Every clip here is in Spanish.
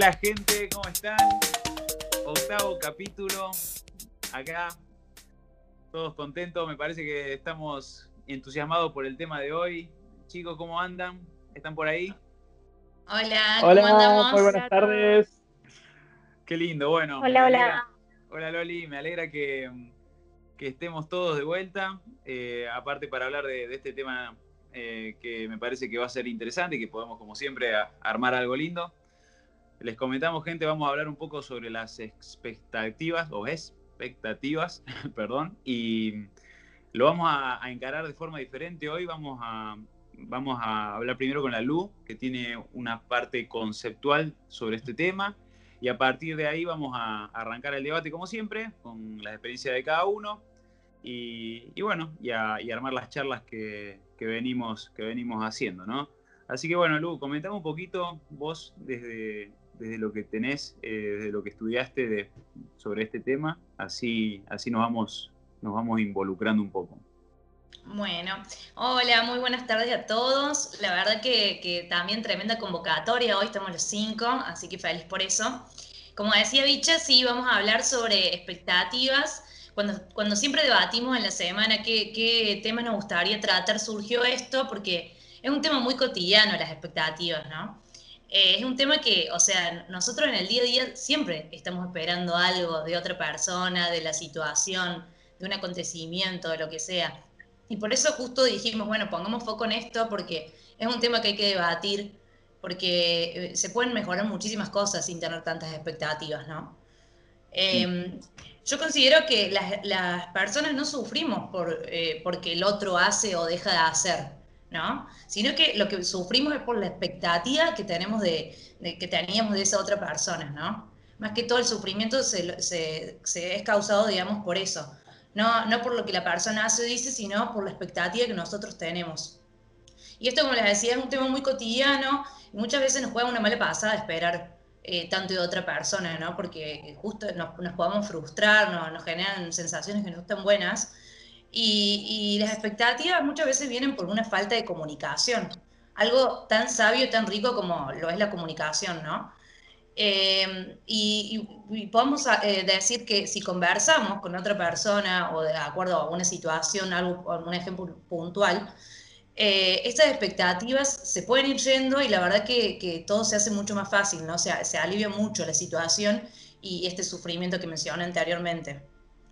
Hola gente, ¿cómo están? Octavo capítulo, acá, todos contentos, me parece que estamos entusiasmados por el tema de hoy. Chicos, ¿cómo andan? ¿Están por ahí? Hola, ¿cómo andamos? Muy buenas tardes. Qué lindo, bueno. Hola, hola. Hola Loli, me alegra que, estemos todos de vuelta, eh, aparte para hablar de, este tema eh, que me parece que va a ser interesante y que podemos como siempre armar algo lindo. Les comentamos, gente, vamos a hablar un poco sobre las expectativas, o expectativas, perdón, y lo vamos a, encarar de forma diferente. Hoy vamos a, vamos a hablar primero con la Lu, que tiene una parte conceptual sobre este tema, y a partir de ahí vamos a arrancar el debate, como siempre, con la experiencia de cada uno, y, bueno, y, armar las charlas que, venimos, que venimos haciendo, ¿no? Así que bueno, Lu, comentame un poquito vos desde, desde lo que tenés, eh, desde lo que estudiaste sobre este tema, así, así nos, vamos, nos vamos involucrando un poco. Bueno, hola, muy buenas tardes a todos. La verdad que, también tremenda convocatoria, hoy estamos los cinco, así que feliz por eso. Como decía Bicha, sí, vamos a hablar sobre expectativas. Cuando, cuando siempre debatimos en la semana qué, qué temas nos gustaría tratar, surgió esto porque es un tema muy cotidiano, las expectativas, ¿no? Eh, es un tema que, o sea, nosotros en el día a día siempre estamos esperando algo de otra persona, de la situación, de un acontecimiento, de lo que sea. Y por eso justo dijimos, bueno, pongamos foco en esto porque es un tema que hay que debatir, porque eh, se pueden mejorar muchísimas cosas sin tener tantas expectativas, ¿no? Em, yo considero que las, personas no sufrimos por, eh, porque el otro hace o deja de hacer. ¿No? Sino que lo que sufrimos es por la expectativa que tenemos de, que teníamos de esa otra persona, ¿no? Más que todo el sufrimiento se, se, es causado, digamos, por eso. No, no por lo que la persona hace o dice, sino por la expectativa que nosotros tenemos. Y esto, como les decía, es un tema muy cotidiano y muchas veces nos juega una mala pasada esperar eh, tanto de otra persona, ¿no? Porque justo nos, nos podemos frustrar, nos, nos generan sensaciones que no están buenas y, las expectativas muchas veces vienen por una falta de comunicación. Algo tan sabio y tan rico como lo es la comunicación, ¿no? Em, y, podemos eh, decir que si conversamos con otra persona o de acuerdo a una situación, algo, un ejemplo puntual, eh, estas expectativas se pueden ir yendo y la verdad que, que todo se hace mucho más fácil, ¿no? O sea, se alivia mucho la situación y este sufrimiento que mencioné anteriormente.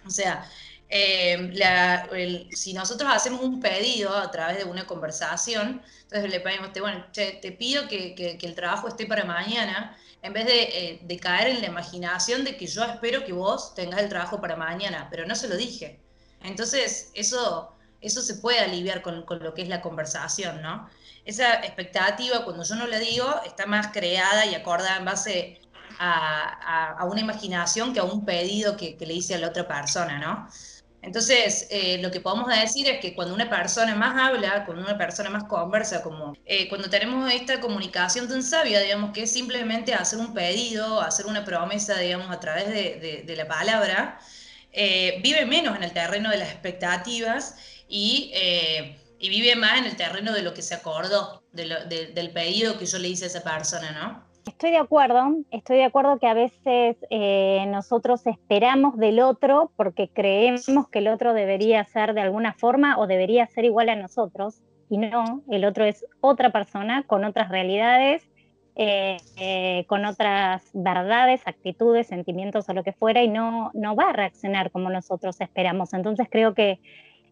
O sea, eh, si nosotros hacemos un pedido a través de una conversación, entonces le pedimos, bueno, te pido que, el trabajo esté para mañana, en vez eh, de, caer en la imaginación de que yo espero que vos tengas el trabajo para mañana, pero no se lo dije. Entonces, eso, eso se puede aliviar con, lo que es la conversación, ¿no? Esa expectativa, cuando yo no la digo, está más creada y acordada en base a, una imaginación que a un pedido que, que le hice a la otra persona, ¿no? Entonces, eh, lo que podemos decir es que cuando una persona más habla, cuando una persona más conversa, como eh, cuando tenemos esta comunicación tan sabia, digamos, que es simplemente hacer un pedido, hacer una promesa, digamos, a través de, la palabra, eh, vive menos en el terreno de las expectativas y, vive más en el terreno de lo que se acordó, del pedido que yo le hice a esa persona, ¿no? Estoy de acuerdo, estoy de acuerdo que a veces eh, nosotros esperamos del otro porque creemos que el otro debería ser de alguna forma o debería ser igual a nosotros y no, el otro es otra persona con otras realidades, eh, eh, con otras verdades, actitudes, sentimientos o lo que fuera y no, no va a reaccionar como nosotros esperamos. Entonces creo que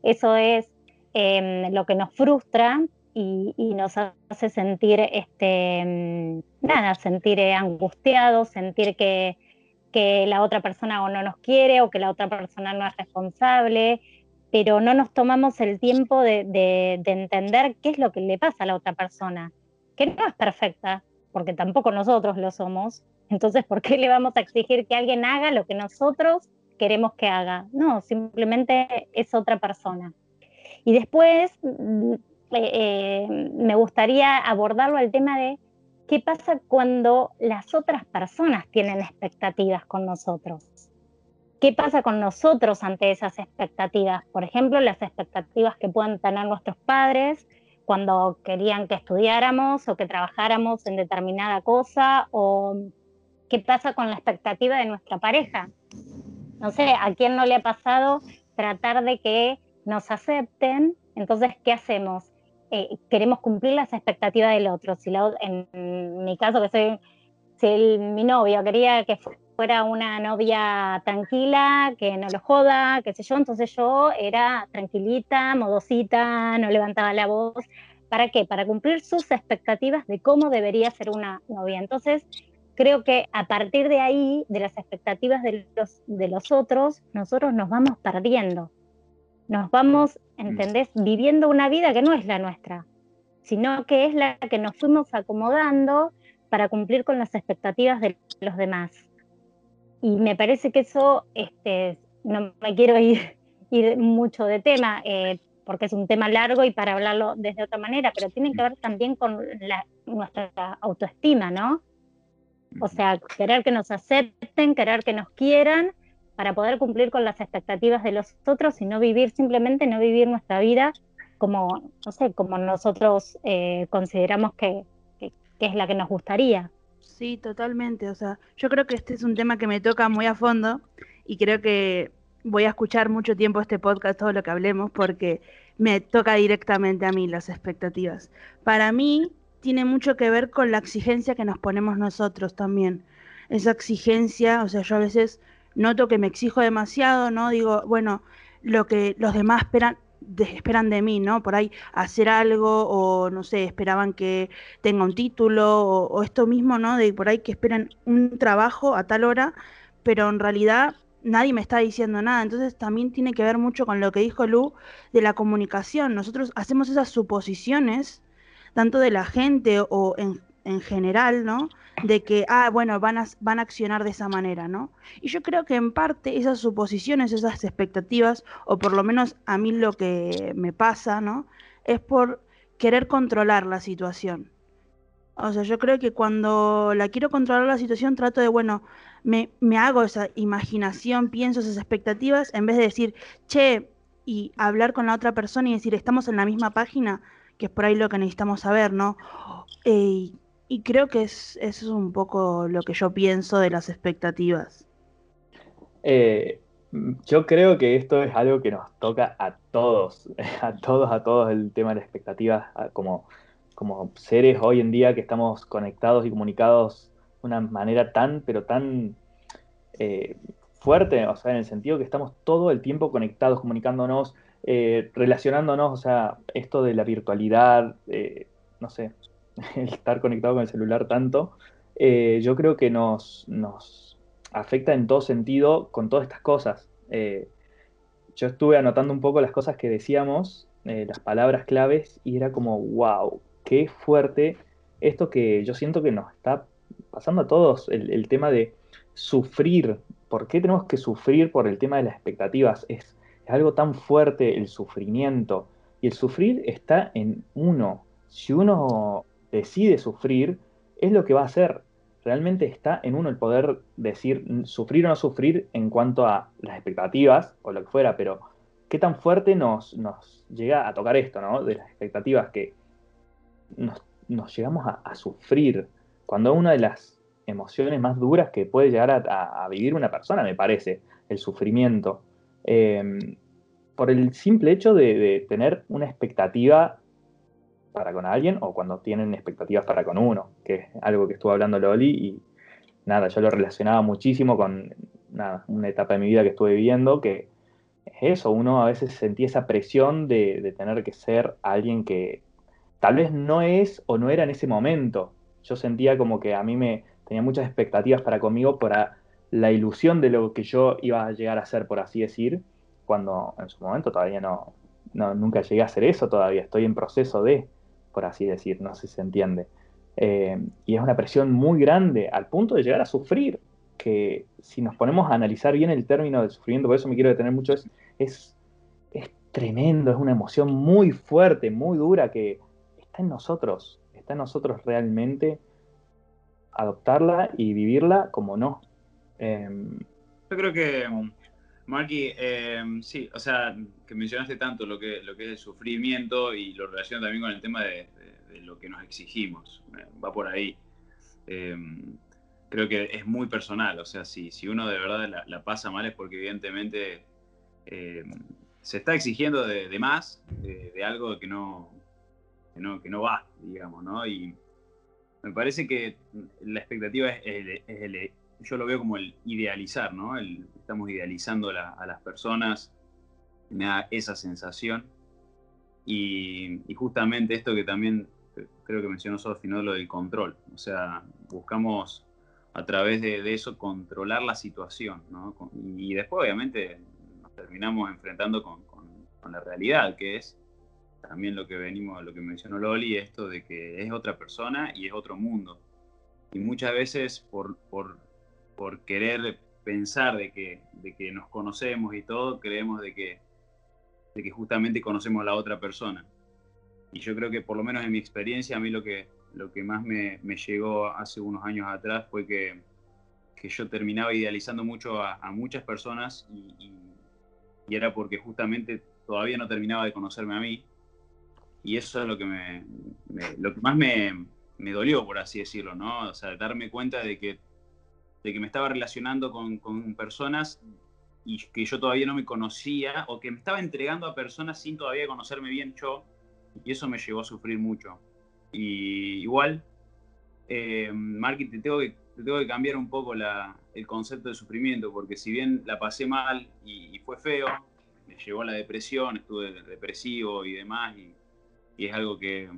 eso es lo que nos frustra y, nos hace sentir, este, mm, nada, sentir eh, angustiados, sentir que, que la otra persona o no nos quiere o que la otra persona no es responsable, pero no nos tomamos el tiempo de, de, entender qué es lo que le pasa a la otra persona, que no es perfecta, porque tampoco nosotros lo somos. Entonces, ¿por qué le vamos a exigir que alguien haga lo que nosotros queremos que haga? No, simplemente es otra persona. Y después mm, eh, me gustaría abordarlo al tema de qué pasa cuando las otras personas tienen expectativas con nosotros. ¿Qué pasa con nosotros ante esas expectativas? Por ejemplo, las expectativas que puedan tener nuestros padres cuando querían que estudiáramos o que trabajáramos en determinada cosa o qué pasa con la expectativa de nuestra pareja. No sé, ¿a quién no le ha pasado tratar de que nos acepten? Entonces, ¿qué hacemos? Eh, queremos cumplir las expectativas del otro. Si en mi caso, que soy, si mi novio quería que fuera una novia tranquila, que no lo joda, qué sé yo, entonces yo era tranquilita, modosita, no levantaba la voz. ¿Para qué? Para cumplir sus expectativas de cómo debería ser una novia. Entonces, creo que a partir de ahí, de las expectativas de los, de los otros, nosotros nos vamos perdiendo. Nos vamos, mm. ¿entendés? Viviendo una vida que no es la nuestra, sino que es la que nos fuimos acomodando para cumplir con las expectativas de los demás. Y me parece que eso, este, no me quiero ir, ir mucho de tema, eh, porque es un tema largo y para hablarlo desde otra manera, pero tiene que ver también con nuestra autoestima, ¿no? O sea, querer que nos acepten, querer que nos quieran para poder cumplir con las expectativas de los otros y no vivir, simplemente no vivir nuestra vida como, no sé, como nosotros eh, consideramos que, es la que nos gustaría. Sí, totalmente. O sea, yo creo que este es un tema que me toca muy a fondo y creo que voy a escuchar mucho tiempo este podcast, todo lo que hablemos, porque me toca directamente a mí las expectativas. Para mí, tiene mucho que ver con la exigencia que nos ponemos nosotros también. Esa exigencia, o sea, yo a veces noto que me exijo demasiado, ¿no? Digo, bueno, lo que los demás esperan, de, esperan de mí, ¿no? Por ahí hacer algo o, no sé, esperaban que tenga un título o, o esto mismo, ¿no? De por ahí que esperan un trabajo a tal hora, pero en realidad nadie me está diciendo nada. Entonces también tiene que ver mucho con lo que dijo Lu de la comunicación. Nosotros hacemos esas suposiciones tanto de la gente o en, en general, ¿no? De que, ah, bueno, van a, van a accionar de esa manera, ¿no? Y yo creo que en parte esas suposiciones, esas expectativas, o por lo menos a mí lo que me pasa, ¿no? Es por querer controlar la situación. O sea, yo creo que cuando la quiero controlar la situación, trato de, bueno, me, me hago esa imaginación, pienso esas expectativas, en vez de decir, che, y hablar con la otra persona y decir, estamos en la misma página, que es por ahí lo que necesitamos saber, ¿no? Y creo que es, eso es un poco lo que yo pienso de las expectativas. Eh, yo creo que esto es algo que nos toca a todos, a todos, a todos el tema de las expectativas, como, como seres hoy en día que estamos conectados y comunicados de una manera tan, pero tan eh, fuerte, o sea, en el sentido que estamos todo el tiempo conectados, comunicándonos, eh, relacionándonos, o sea, esto de la virtualidad, no sé, el estar conectado con el celular tanto, eh, yo creo que nos, nos, afecta en todo sentido con todas estas cosas. yo estuve anotando un poco las cosas que decíamos, las palabras claves, y era como, wow, qué fuerte esto que yo siento que nos está pasando a todos, el, el tema de sufrir. ¿Por qué tenemos que sufrir por el tema de las expectativas? Es es algo tan fuerte el sufrimiento. Y el sufrir está en uno. Si uno decide sufrir, es lo que va a hacer. Realmente está en uno el poder decir sufrir o no sufrir en cuanto a las expectativas o lo que fuera, pero qué tan fuerte nos, nos llega a tocar esto, ¿no? De las expectativas que nos, llegamos a, sufrir. Cuando una de las emociones más duras que puede llegar a vivir una persona, me parece, el sufrimiento. Em, por el simple hecho de, tener una expectativa para con alguien o cuando tienen expectativas para con uno, que es algo que estuvo hablando Loli y nada, yo lo relacionaba muchísimo con una etapa de mi vida que estuve viviendo, que es eso, uno a veces sentía esa presión de, de tener que ser alguien que tal vez no es o no era en ese momento. Yo sentía como que a mí me tenía muchas expectativas para conmigo para la ilusión de lo que yo iba a llegar a ser, por así decir, cuando en su momento todavía no, nunca llegué a hacer eso todavía, estoy en proceso de, por así decir, no sé si se entiende. Eh, y es una presión muy grande al punto de llegar a sufrir, que si nos ponemos a analizar bien el término del sufrimiento, por eso me quiero detener mucho, es, es, es tremendo, es una emoción muy fuerte, muy dura, que está en nosotros, está en nosotros realmente adoptarla y vivirla como no, Em, Yo creo que, Marky, em, sí, o sea, que mencionaste tanto lo que, lo que es el sufrimiento y lo relaciona también con el tema de, lo que nos exigimos. Eh, va por ahí. Em, creo que es muy personal. O sea, si, si uno de verdad la, pasa mal es porque evidentemente eh, se está exigiendo de, más, de, algo que no, que no, que no va, digamos, ¿no? Y me parece que la expectativa es, el, yo lo veo como el idealizar, ¿no? estamos idealizando a las personas, me da esa sensación. Y, justamente esto que también creo que mencionó Sofi, ¿no? Lo del control. O sea, buscamos a través de, eso controlar la situación, ¿no? Y, después, obviamente, nos terminamos enfrentando con, la realidad, que es también lo que venimos, lo que mencionó Loli, esto de que es otra persona y es otro mundo. Y muchas veces por, por querer pensar de que, de que nos conocemos y todo, creemos de que, de que justamente conocemos a la otra persona. Y yo creo que por lo menos en mi experiencia, a mí lo que, lo que más me, llegó hace unos años atrás fue que, yo terminaba idealizando mucho a, muchas personas y, era porque justamente todavía no terminaba de conocerme a mí. Y eso es lo que, me, lo que más me, dolió, por así decirlo, ¿no? O sea, darme cuenta de que, de que me estaba relacionando con, con personas y que yo todavía no me conocía o que me estaba entregando a personas sin todavía conocerme bien yo y eso me llevó a sufrir mucho. Y igual, eh, Marky, te tengo, que, tengo que cambiar un poco la, el concepto de sufrimiento, porque si bien la pasé mal y, fue feo, me llevó a la depresión, estuve depresivo y demás, y, es algo que,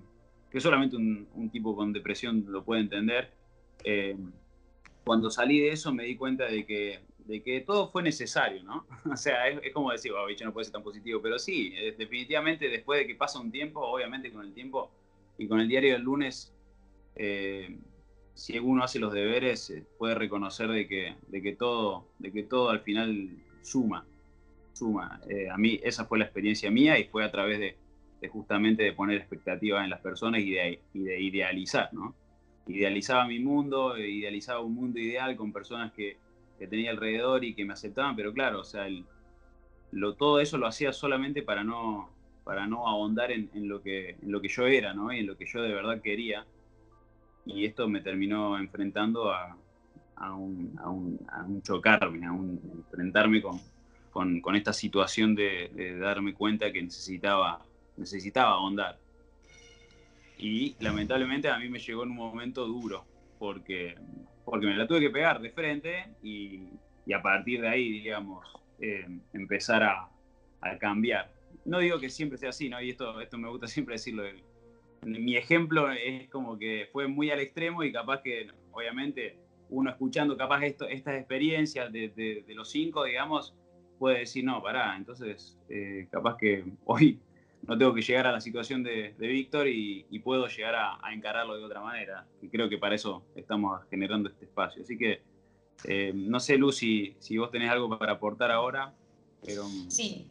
que solamente un, tipo con depresión lo puede entender. Eh, cuando salí de eso me di cuenta de que de que todo fue necesario, ¿no? O sea, es, como decir, oh, bicho, no puede ser tan positivo, pero sí, eh, definitivamente después de que pasa un tiempo, obviamente con el tiempo y con el diario del lunes, eh, si uno hace los deberes, eh, puede reconocer de que, de, que todo, de que todo al final suma, suma. a mí esa fue la experiencia mía y fue a través de, justamente de poner expectativas en las personas y de, y de idealizar, ¿no? Idealizaba mi mundo, idealizaba un mundo ideal con personas que que tenía alrededor y que me aceptaban, pero claro, o sea, lo, todo eso lo hacía solamente para no, para no ahondar en, lo que, en lo que yo era, ¿no? Y en lo que yo de verdad quería. Y esto me terminó enfrentando a, a, un, a, un, a un, chocarme, a enfrentarme con, con, con esta situación de, de, darme cuenta que necesitaba, necesitaba ahondar. Y lamentablemente a mí me llegó en un momento duro, porque porque me la tuve que pegar de frente y, a partir de ahí, digamos, eh, empezar a, cambiar. No digo que siempre sea así, ¿no? Y esto, esto me gusta siempre decirlo. Mi ejemplo es como que fue muy al extremo y capaz que, obviamente, uno escuchando capaz esto, estas experiencias de, los cinco, digamos, puede decir, no, pará, entonces eh, capaz que hoy no tengo que llegar a la situación de, Víctor y, puedo llegar a, encararlo de otra manera. Y creo que para eso estamos generando este espacio. Así que eh, no sé, Lucy, si vos tenés algo para aportar ahora. Pero, sí.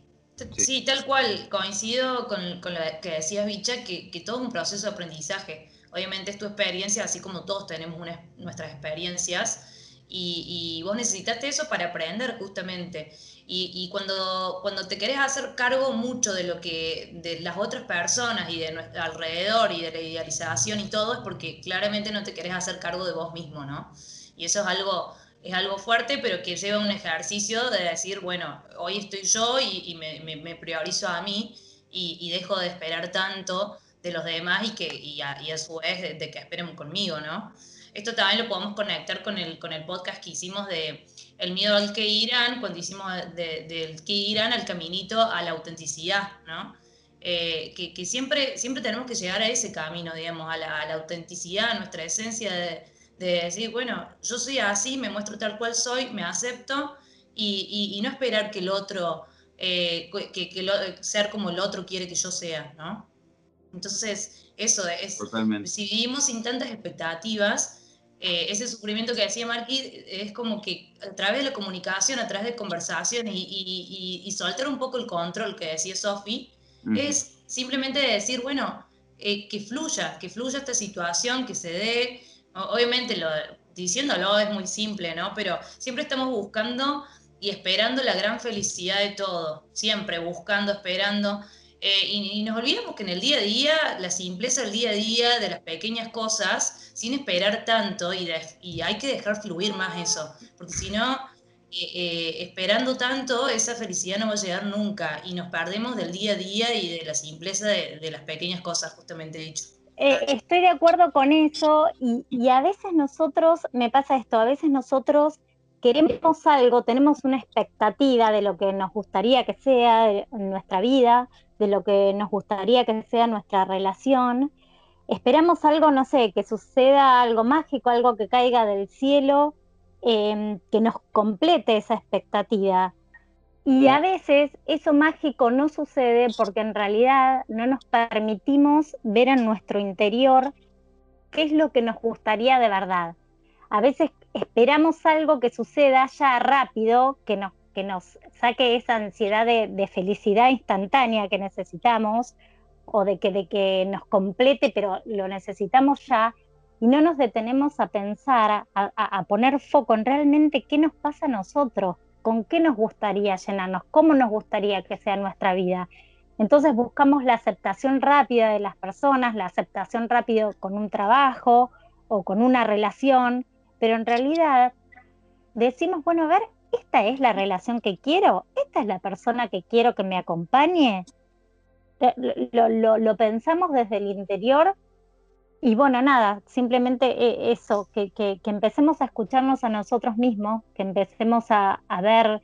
sí. tal cual, coincido con, lo que decías, Bicha, que, todo es un proceso de aprendizaje. Obviamente es tu experiencia, así como todos tenemos nuestras experiencias, y, y vos necesitaste eso para aprender justamente. Y, cuando, cuando te querés hacer cargo mucho de lo que, de las otras personas y de nuestro alrededor y de la idealización y todo, es porque claramente no te querés hacer cargo de vos mismo, ¿no? Y eso es algo, es algo fuerte, pero que lleva un ejercicio de decir, bueno, hoy estoy yo y, me, me, priorizo a mí y, dejo de esperar tanto de los demás y, que, y, a, y a su vez de, de, que esperen conmigo, ¿no? Esto también lo podemos conectar con el, con el podcast que hicimos de el miedo al que irán, cuando hicimos del que irán al caminito a la autenticidad, ¿no? Eh, que, siempre, siempre tenemos que llegar a ese camino, digamos, a la, autenticidad, a nuestra esencia de, decir, bueno, yo soy así, me muestro tal cual soy, me acepto y, no esperar que el otro, eh, que, ser como el otro quiere que yo sea, ¿no? Entonces, eso es, si vivimos sin tantas expectativas, eh, ese sufrimiento que decía Marquis es como que a través de la comunicación, a través de conversación y, soltar un poco el control que decía Sofi, es simplemente decir, bueno, eh, que fluya, que fluya esta situación, que se dé. Obviamente, lo, diciéndolo es muy simple, ¿no? Pero siempre estamos buscando y esperando la gran felicidad de todo, siempre buscando, esperando. Eh, y, nos olvidamos que en el día a día, la simpleza del día a día, de las pequeñas cosas, sin esperar tanto, y, y hay que dejar fluir más eso, porque si no, eh, eh, esperando tanto, esa felicidad no va a llegar nunca, y nos perdemos del día a día y de la simpleza de, las pequeñas cosas, justamente dicho. estoy de acuerdo con eso, y, y a veces nosotros, me pasa esto, a veces nosotros queremos algo, tenemos una expectativa de lo que nos gustaría que sea nuestra vida, de lo que nos gustaría que sea nuestra relación. Esperamos algo, no sé, que suceda algo mágico, algo que caiga del cielo, em, que nos complete esa expectativa. Y a veces eso mágico no sucede porque en realidad no nos permitimos ver en nuestro interior qué es lo que nos gustaría de verdad. A veces esperamos algo que suceda ya rápido, que nos, que nos saque esa ansiedad de, felicidad instantánea que necesitamos, o de que, de que nos complete, pero lo necesitamos ya, y no nos detenemos a pensar, a, a, poner foco en realmente qué nos pasa a nosotros, con qué nos gustaría llenarnos, cómo nos gustaría que sea nuestra vida. Entonces buscamos la aceptación rápida de las personas, la aceptación rápida con un trabajo o con una relación, pero en realidad decimos, bueno, a ver, esta es la relación que quiero, esta es la persona que quiero que me acompañe. Lo, pensamos desde el interior y bueno, nada, simplemente eh, eso, que, empecemos a escucharnos a nosotros mismos, que empecemos a, ver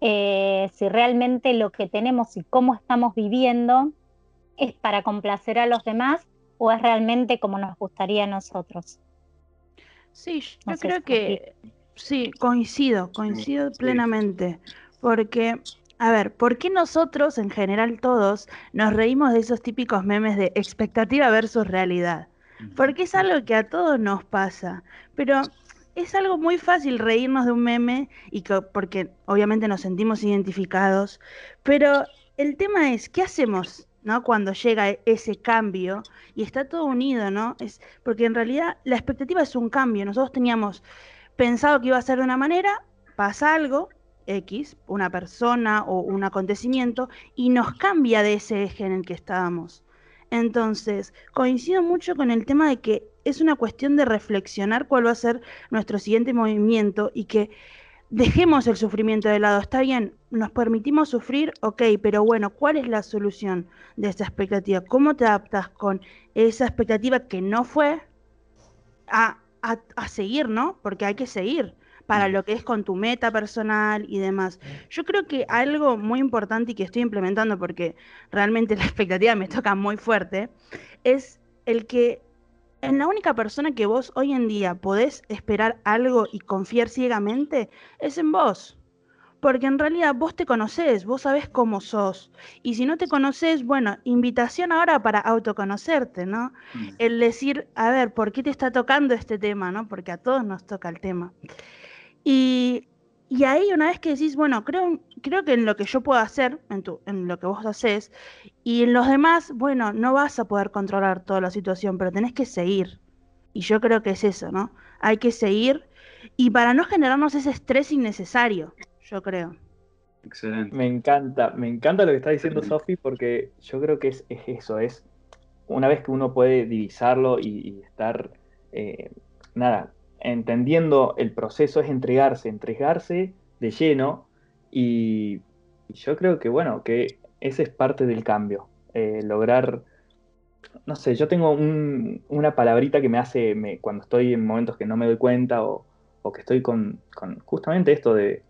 eh, si realmente lo que tenemos y cómo estamos viviendo es para complacer a los demás o es realmente como nos gustaría a nosotros. Sí, yo creo que sí, coincido, coincido plenamente, porque, a ver, ¿por qué nosotros, en general todos, nos reímos de esos típicos memes de expectativa versus realidad? Porque es algo que a todos nos pasa, pero es algo muy fácil reírnos de un meme y que, porque obviamente nos sentimos identificados, pero el tema es, ¿qué hacemos ¿no? Cuando llega ese cambio y está todo unido, ¿no? Es porque en realidad la expectativa es un cambio. Nosotros teníamos pensado que iba a ser de una manera, pasa algo X, una persona o un acontecimiento y nos cambia de ese eje en el que estábamos. Entonces, coincido mucho con el tema de que es una cuestión de reflexionar cuál va a ser nuestro siguiente movimiento y que dejemos el sufrimiento de lado. Está bien, nos permitimos sufrir, ok, pero bueno, ¿cuál es la solución de esa expectativa? ¿Cómo te adaptas con esa expectativa que no fue a, a, seguir, ¿no? Porque hay que seguir para lo que es con tu meta personal y demás. Yo creo que algo muy importante y que estoy implementando porque realmente la expectativa me toca muy fuerte, es el que en la única persona que vos hoy en día podés esperar algo y confiar ciegamente es en vos. Porque en realidad vos te conocés, vos sabés cómo sos. Y si no te conoces, bueno, invitación ahora para autoconocerte, ¿no? Mm. El decir, a ver, ¿por qué te está tocando este tema, ¿no? Porque a todos nos toca el tema. Y y ahí una vez que decís, bueno, creo, creo que en lo que yo puedo hacer, en, tu, en lo que vos haces, y en los demás, bueno, no vas a poder controlar toda la situación, pero tenés que seguir. Y yo creo que es eso, ¿no? Hay que seguir y para no generarnos ese estrés innecesario, yo creo. Excelente. Me encanta, me encanta lo que está diciendo Sofi porque yo creo que es, eso, es una vez que uno puede divisarlo y, estar, eh, nada, entendiendo el proceso es entregarse, entregarse de lleno y yo creo que bueno, que ese es parte del cambio, eh, lograr, no sé, yo tengo una palabrita que me hace, cuando estoy en momentos que no me doy cuenta o, que estoy con, justamente esto de,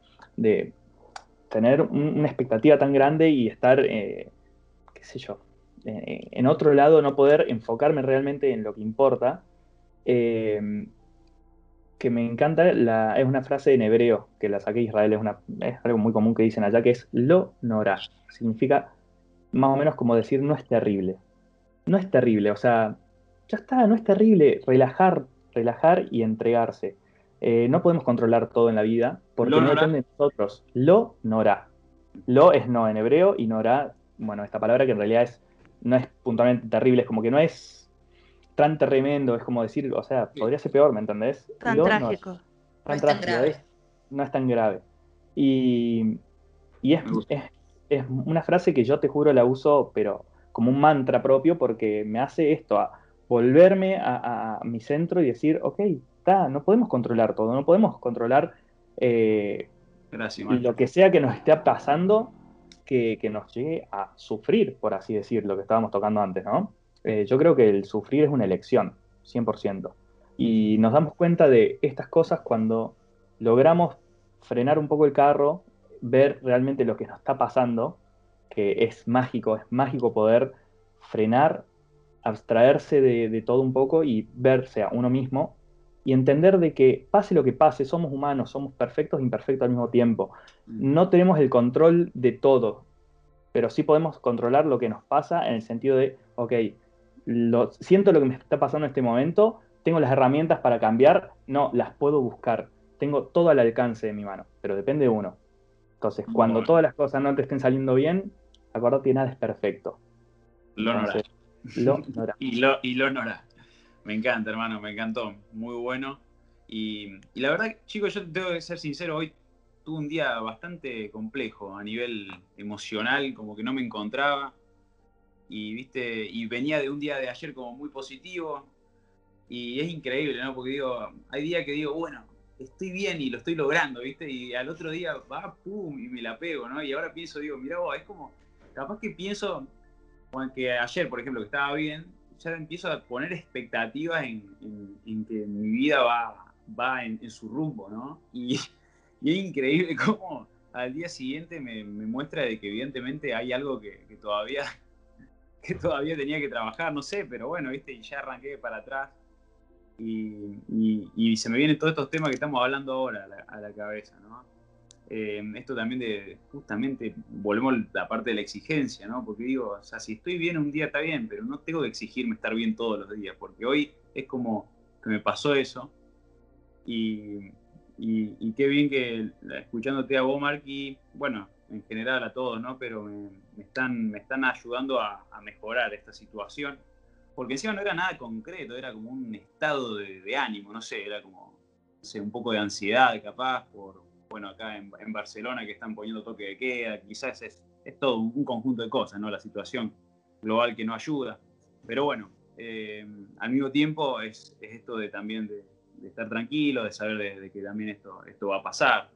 tener una expectativa tan grande y estar, eh, qué sé yo, eh, en otro lado, no poder enfocarme realmente en lo que importa que me encanta, es una frase en hebreo, que la saqué de Israel, es, una, es algo muy común que dicen allá, que es lo nora. Significa más o menos como decir no es terrible. No es terrible, o sea, ya está, no es terrible. Relajar, relajar y entregarse. Eh, no podemos controlar todo en la vida porque no depende de nosotros. Lo nora. Lo es no en hebreo y nora, bueno, esta palabra que en realidad es, no es puntualmente terrible, es como que no es tan tremendo, es como decir, o sea, podría ser peor, ¿me entendés? Tan trágico. No es, tan, grave. no es tan grave. Y, y es, es, una frase que yo te juro la uso, pero como un mantra propio porque me hace esto, a volverme a, mi centro y decir, ok, está, no podemos controlar todo, no podemos controlar eh, lo que sea que nos esté pasando que, nos llegue a sufrir, por así decir, lo que estábamos tocando antes, ¿no? Eh, yo creo que el sufrir es una elección, 100%. Y nos damos cuenta de estas cosas cuando logramos frenar un poco el carro, ver realmente lo que nos está pasando, que es mágico, es mágico poder frenar, abstraerse de, todo un poco y verse a uno mismo y entender de que pase lo que pase, somos humanos, somos perfectos e imperfectos al mismo tiempo. Mm. No tenemos el control de todo, pero sí podemos controlar lo que nos pasa en el sentido de, ok, lo, siento lo que me está pasando en este momento, tengo las herramientas para cambiar, no, las puedo buscar, tengo todo al alcance de mi mano, pero depende de uno. Entonces, cuando todas las cosas no te estén saliendo bien, acuérdate que nada es perfecto. Lo Lo y, lo, y lo Me encanta, hermano, me encantó. Muy bueno. Y, y, la verdad, chicos, yo tengo que ser sincero, hoy tuve un día bastante complejo a nivel emocional, como que no me encontraba. Y, viste, y venía de un día de ayer como muy positivo. Y es increíble, ¿no? Porque digo, hay días que digo, bueno, estoy bien y lo estoy logrando, ¿viste? Y al otro día va, pum, y me la pego, ¿no? Y ahora pienso, digo, mira vos, es como, capaz que pienso, que ayer, por ejemplo, que estaba bien, ya empiezo a poner expectativas en, que mi vida va, va en, su rumbo, ¿no? Y, es increíble cómo al día siguiente me, muestra de que evidentemente hay algo que, todavía que todavía tenía que trabajar, no sé, pero bueno, viste, y ya arranqué para atrás y, se me vienen todos estos temas que estamos hablando ahora a la, cabeza, ¿no? Eh, esto también de, justamente, volvemos a la parte de la exigencia, ¿no? Porque digo, o sea, si estoy bien un día está bien, pero no tengo que exigirme estar bien todos los días, porque hoy es como que me pasó eso y, qué bien que escuchándote a vos, Mark, y bueno, en general a todos, ¿no? Pero me, están, me están ayudando a mejorar esta situación porque encima no era nada concreto, era como un estado de, ánimo, no sé, era como, sé, un poco de ansiedad capaz, por, bueno, acá en, Barcelona que están poniendo toque de queda, quizás es, todo un, conjunto de cosas, ¿no? La situación global que no ayuda. Pero bueno, eh, al mismo tiempo es, esto de también de, estar tranquilo, de saber de, que también esto, esto va a pasar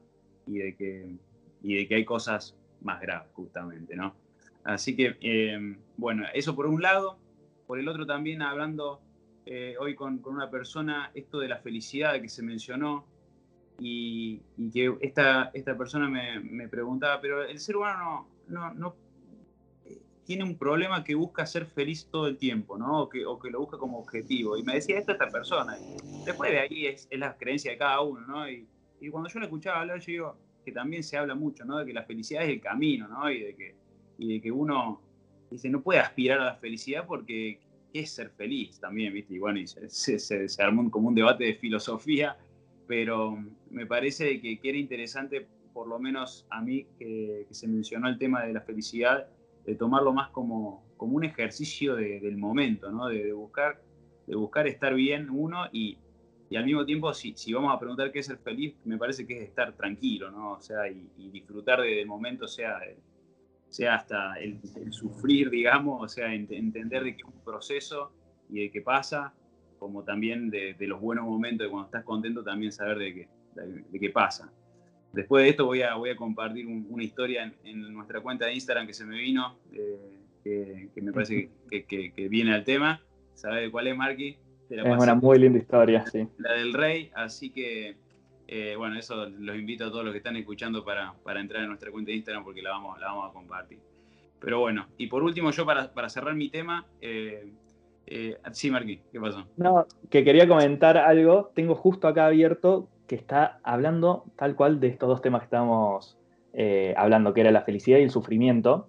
y de, que, y de que hay cosas más graves justamente, ¿no? Así que, eh, bueno, eso por un lado por el otro también hablando eh, hoy con, una persona esto de la felicidad que se mencionó y, que esta, esta persona me, preguntaba, pero el ser humano no, no, eh, tiene un problema que busca ser feliz todo el tiempo, ¿no? O que, lo busca como objetivo. Y me decía esto esta persona. Y después de ahí es, la creencia de cada uno, ¿no? Y, cuando yo le escuchaba hablar, yo digo que también se habla mucho, ¿no? De que la felicidad es el camino, ¿no? Y de que, y de que uno dice, no puede aspirar a la felicidad porque ¿qué es ser feliz? También, ¿viste? Y bueno, se, se, armó como un debate de filosofía, pero me parece que, era interesante, por lo menos a mí, que, se mencionó el tema de la felicidad, de tomarlo más como, como un ejercicio del momento, ¿no? De, buscar, de buscar estar bien uno y, y al mismo tiempo, si, si, vamos a preguntar qué es ser feliz, me parece que es estar tranquilo, ¿no? O sea, y, disfrutar del momento, sea sea hasta el, sufrir, digamos, o sea, entender de que es un proceso y de qué pasa, como también de, los buenos momentos, de cuando estás contento, también saber de qué, de, qué pasa. Después de esto voy a, voy a compartir una historia en, nuestra cuenta de Instagram que se me vino, eh, que, me parece que, viene al tema. ¿Sabes cuál es, Marky? es una muy linda historia, sí. La del rey, así que eh, bueno, eso los invito a todos los que están escuchando para, entrar en nuestra cuenta de Instagram porque la vamos, la vamos a compartir. Pero bueno, y por último, yo para, cerrar mi tema, eh, eh, sí, Marquí, ¿qué pasó? No, que quería comentar algo. Tengo justo acá abierto que está hablando tal cual de estos dos temas que estábamos hablando, que era la felicidad y el sufrimiento.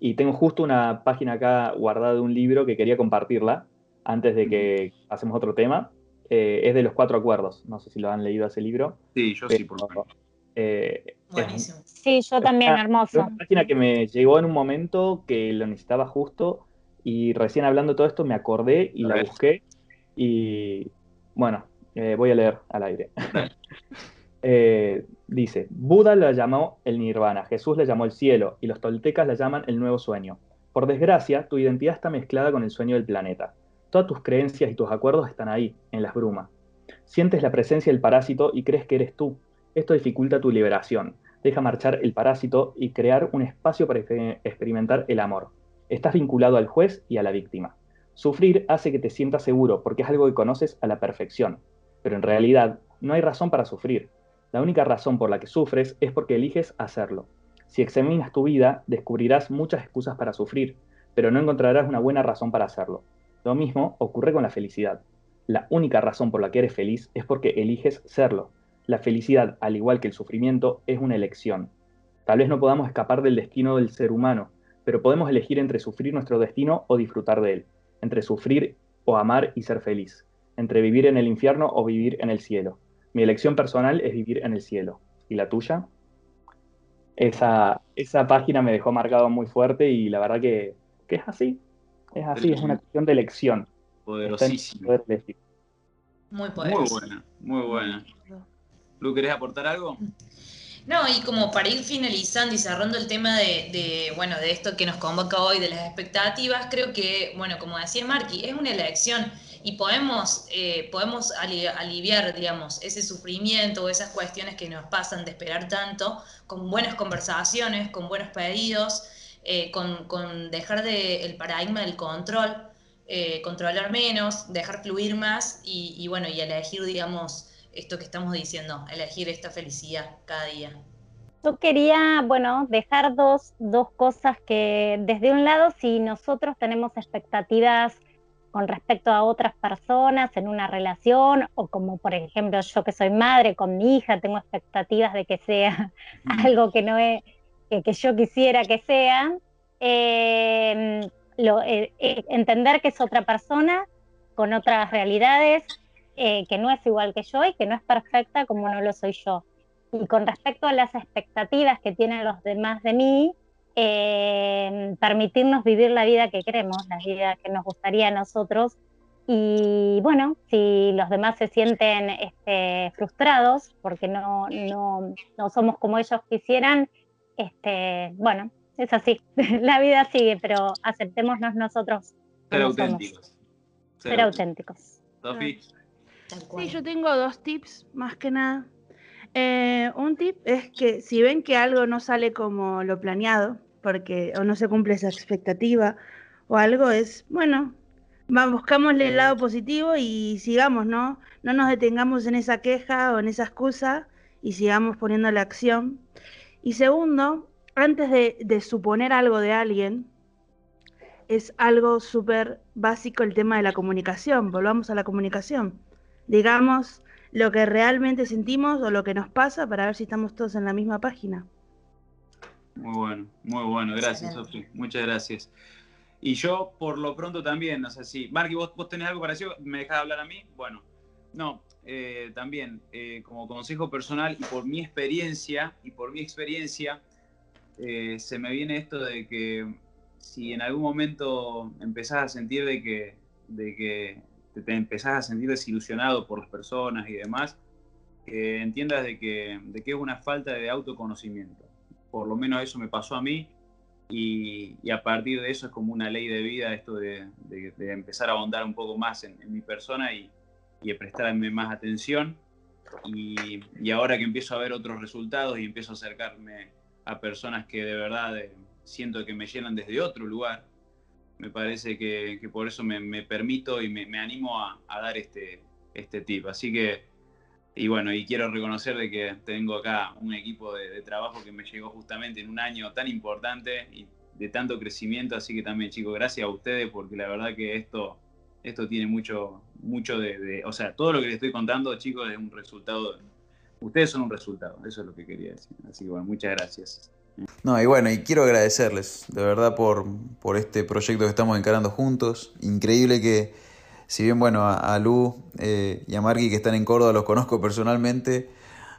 Y tengo justo una página acá guardada de un libro que quería compartirla antes de que hacemos otro tema. Eh, es de los cuatro acuerdos. No sé si lo han leído ese libro. Sí, yo sí, por lo eh, Buenísimo. sí, yo también, hermoso. Es una página que me llegó en un momento que lo necesitaba justo y recién hablando de todo esto me acordé y la busqué y bueno, eh, voy a leer al aire. dice, Buda la llamó el nirvana, Jesús le llamó el cielo y los toltecas la llaman el nuevo sueño. Por desgracia, tu identidad está mezclada con el sueño del planeta. Todas tus creencias y tus acuerdos están ahí, en las brumas. Sientes la presencia del parásito y crees que eres tú. Esto dificulta tu liberación. Deja marchar el parásito y crear un espacio para experimentar el amor. Estás vinculado al juez y a la víctima. Sufrir hace que te sientas seguro porque es algo que conoces a la perfección. Pero en realidad, no hay razón para sufrir. La única razón por la que sufres es porque eliges hacerlo. Si examinas tu vida, descubrirás muchas excusas para sufrir, pero no encontrarás una buena razón para hacerlo. Lo mismo ocurre con la felicidad. La única razón por la que eres feliz es porque eliges serlo. La felicidad, al igual que el sufrimiento, es una elección. Tal vez no podamos escapar del destino del ser humano, pero podemos elegir entre sufrir nuestro destino o disfrutar de él, entre sufrir o amar y ser feliz, entre vivir en el infierno o vivir en el cielo. Mi elección personal es vivir en el cielo. ¿Y la tuya? Esa, esa página me dejó marcado muy fuerte y la verdad que, es así. Es así, es una cuestión de elección. Poderosísima. Muy poderosa. Muy buena, muy buena. ¿Lu querés aportar algo? No, y como para ir finalizando y cerrando el tema de, bueno, de esto que nos convoca hoy, de las expectativas, creo que, bueno, como decía Marky, es una elección y podemos, eh, podemos aliviar, digamos, ese sufrimiento o esas cuestiones que nos pasan de esperar tanto con buenas conversaciones, con buenos pedidos, eh, con, dejar de, el paradigma del control, eh, controlar menos, dejar fluir más y, y bueno, y elegir, digamos, esto que estamos diciendo, elegir esta felicidad cada día. Yo quería, bueno, dejar dos, dos cosas que desde un lado, si nosotros tenemos expectativas con respecto a otras personas en una relación, o como por ejemplo yo que soy madre con mi hija, tengo expectativas de que sea algo que no es, que, yo quisiera que sea, em, eh, eh, entender que es otra persona con otras realidades, eh, que no es igual que yo y que no es perfecta como no lo soy yo. Y con respecto a las expectativas que tienen los demás de mí, eh, permitirnos vivir la vida que queremos, la vida que nos gustaría a nosotros. Y bueno, si los demás se sienten este, frustrados porque no, no, no, somos como ellos quisieran, este, bueno, es así, la vida sigue, pero aceptémonos nosotros. Ser auténticos. Ser, auténticos. Sí, yo tengo dos tips, más que nada. Eh, un tip es que si ven que algo no sale como lo planeado, porque o no se cumple esa expectativa o algo, es, bueno, va, buscámosle el lado positivo y sigamos, ¿no? No nos detengamos en esa queja o en esa excusa y sigamos poniendo la acción. Y segundo, antes de, de suponer algo de alguien, es algo súper básico el tema de la comunicación. Volvamos a la comunicación digamos lo que realmente sentimos o lo que nos pasa para ver si estamos todos en la misma página. Muy bueno, muy bueno, gracias Sofi, muchas gracias. Y yo por lo pronto también, no sé si, Marky, ¿vos, vos tenés algo parecido, ¿me dejás hablar a mí? Bueno, no, eh, también eh, como consejo personal y por mi experiencia, y por mi experiencia, eh, se me viene esto de que si en algún momento empezás a sentir de que, de que te, empezás a sentir desilusionado por las personas y demás, que entiendas de que, de que es una falta de autoconocimiento. Por lo menos eso me pasó a mí y, a partir de eso es como una ley de vida esto de, de, empezar a ahondar un poco más en, mi persona y, y prestarme más atención. Y, y, ahora que empiezo a ver otros resultados y empiezo a acercarme a personas que de verdad eh, siento que me llenan desde otro lugar, me parece que, por eso me, permito y me, animo a, dar este, este tip. Así que, y bueno, y quiero reconocer de que tengo acá un equipo de, trabajo que me llegó justamente en un año tan importante y de tanto crecimiento, así que también chicos, gracias a ustedes porque la verdad que esto, esto tiene mucho, mucho de, o sea, todo lo que les estoy contando chicos es un resultado, ustedes son un resultado, eso es lo que quería decir. Así que bueno, muchas gracias. No, y bueno, y quiero agradecerles de verdad por, por este proyecto que estamos encarando juntos. Increíble que, si bien, bueno, a, Lu eh, y a Marky que están en Córdoba los conozco personalmente,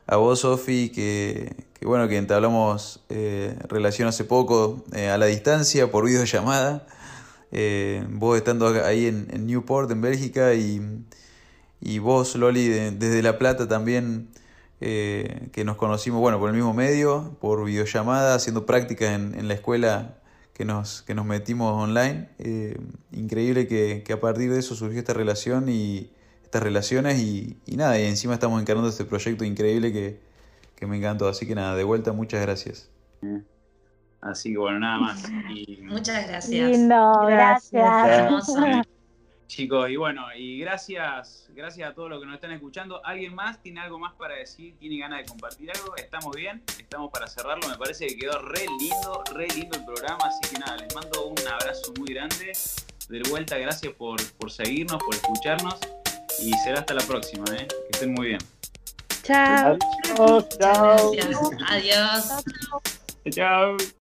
a vos, Sofi, que, que, bueno, que entablamos eh, relación hace poco eh, a la distancia por videollamada. Eh, vos estando ahí en, Newport, en Bélgica, y, y vos, Loli, desde La Plata también eh, que nos conocimos, bueno, por el mismo medio, por videollamada, haciendo prácticas en, en, la escuela que nos, que nos metimos online. Eh, increíble que, que, a partir de eso surgió esta relación y estas relaciones y, y nada, y encima estamos encarnando este proyecto increíble que, que, me encantó. Así que nada, de vuelta, muchas gracias. Así que bueno, nada más. Y... Muchas gracias. Lindo, gracias. gracias. Chicos, y bueno, y gracias, gracias a todos los que nos están escuchando. ¿Alguien más tiene algo más para decir? ¿Tiene ganas de compartir algo? ¿Estamos bien? ¿Estamos para cerrarlo? Me parece que quedó re lindo, re lindo el programa. Así que nada, les mando un abrazo muy grande. De vuelta, gracias por, por seguirnos, por escucharnos. Y será hasta la próxima, ¿eh? Que estén muy bien. Chao. Adiós. Chao. Adiós. Chao.